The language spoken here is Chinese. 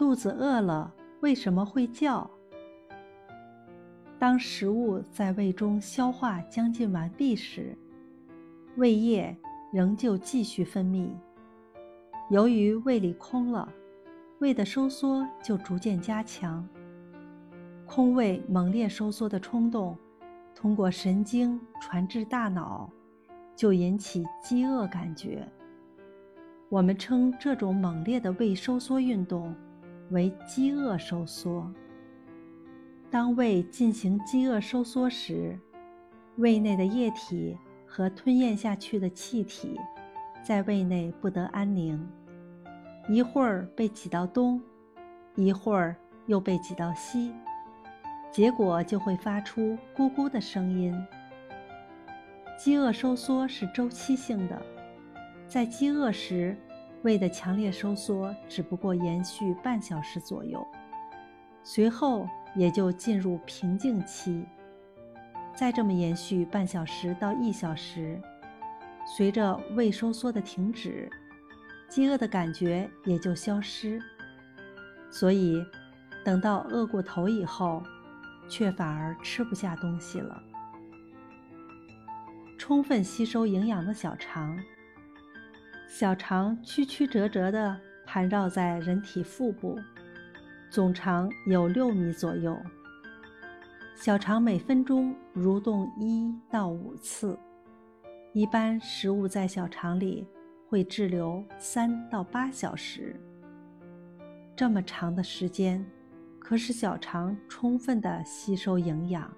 肚子饿了为什么会叫？当食物在胃中消化将近完毕时，胃液仍旧继续分泌。由于胃里空了，胃的收缩就逐渐加强。空胃猛烈收缩的冲动，通过神经传至大脑，就引起饥饿感觉。我们称这种猛烈的胃收缩运动为饥饿收缩。当胃进行饥饿收缩时，胃内的液体和吞咽下去的气体在胃内不得安宁，一会儿被挤到东，一会儿又被挤到西，结果就会发出咕咕的声音。饥饿收缩是周期性的，在饥饿时，胃的强烈收缩只不过延续半小时左右，随后。也就进入平静期。再这么延续半小时到一小时，随着胃收缩的停止，饥饿的感觉也就消失。所以，等到饿过头以后，却反而吃不下东西了。充分吸收营养的小肠，小肠曲曲折折地盘绕在人体腹部。总长有六米左右，小肠每分钟蠕动一到五次，一般食物在小肠里会滞留三到八小时。这么长的时间，可使小肠充分的吸收营养。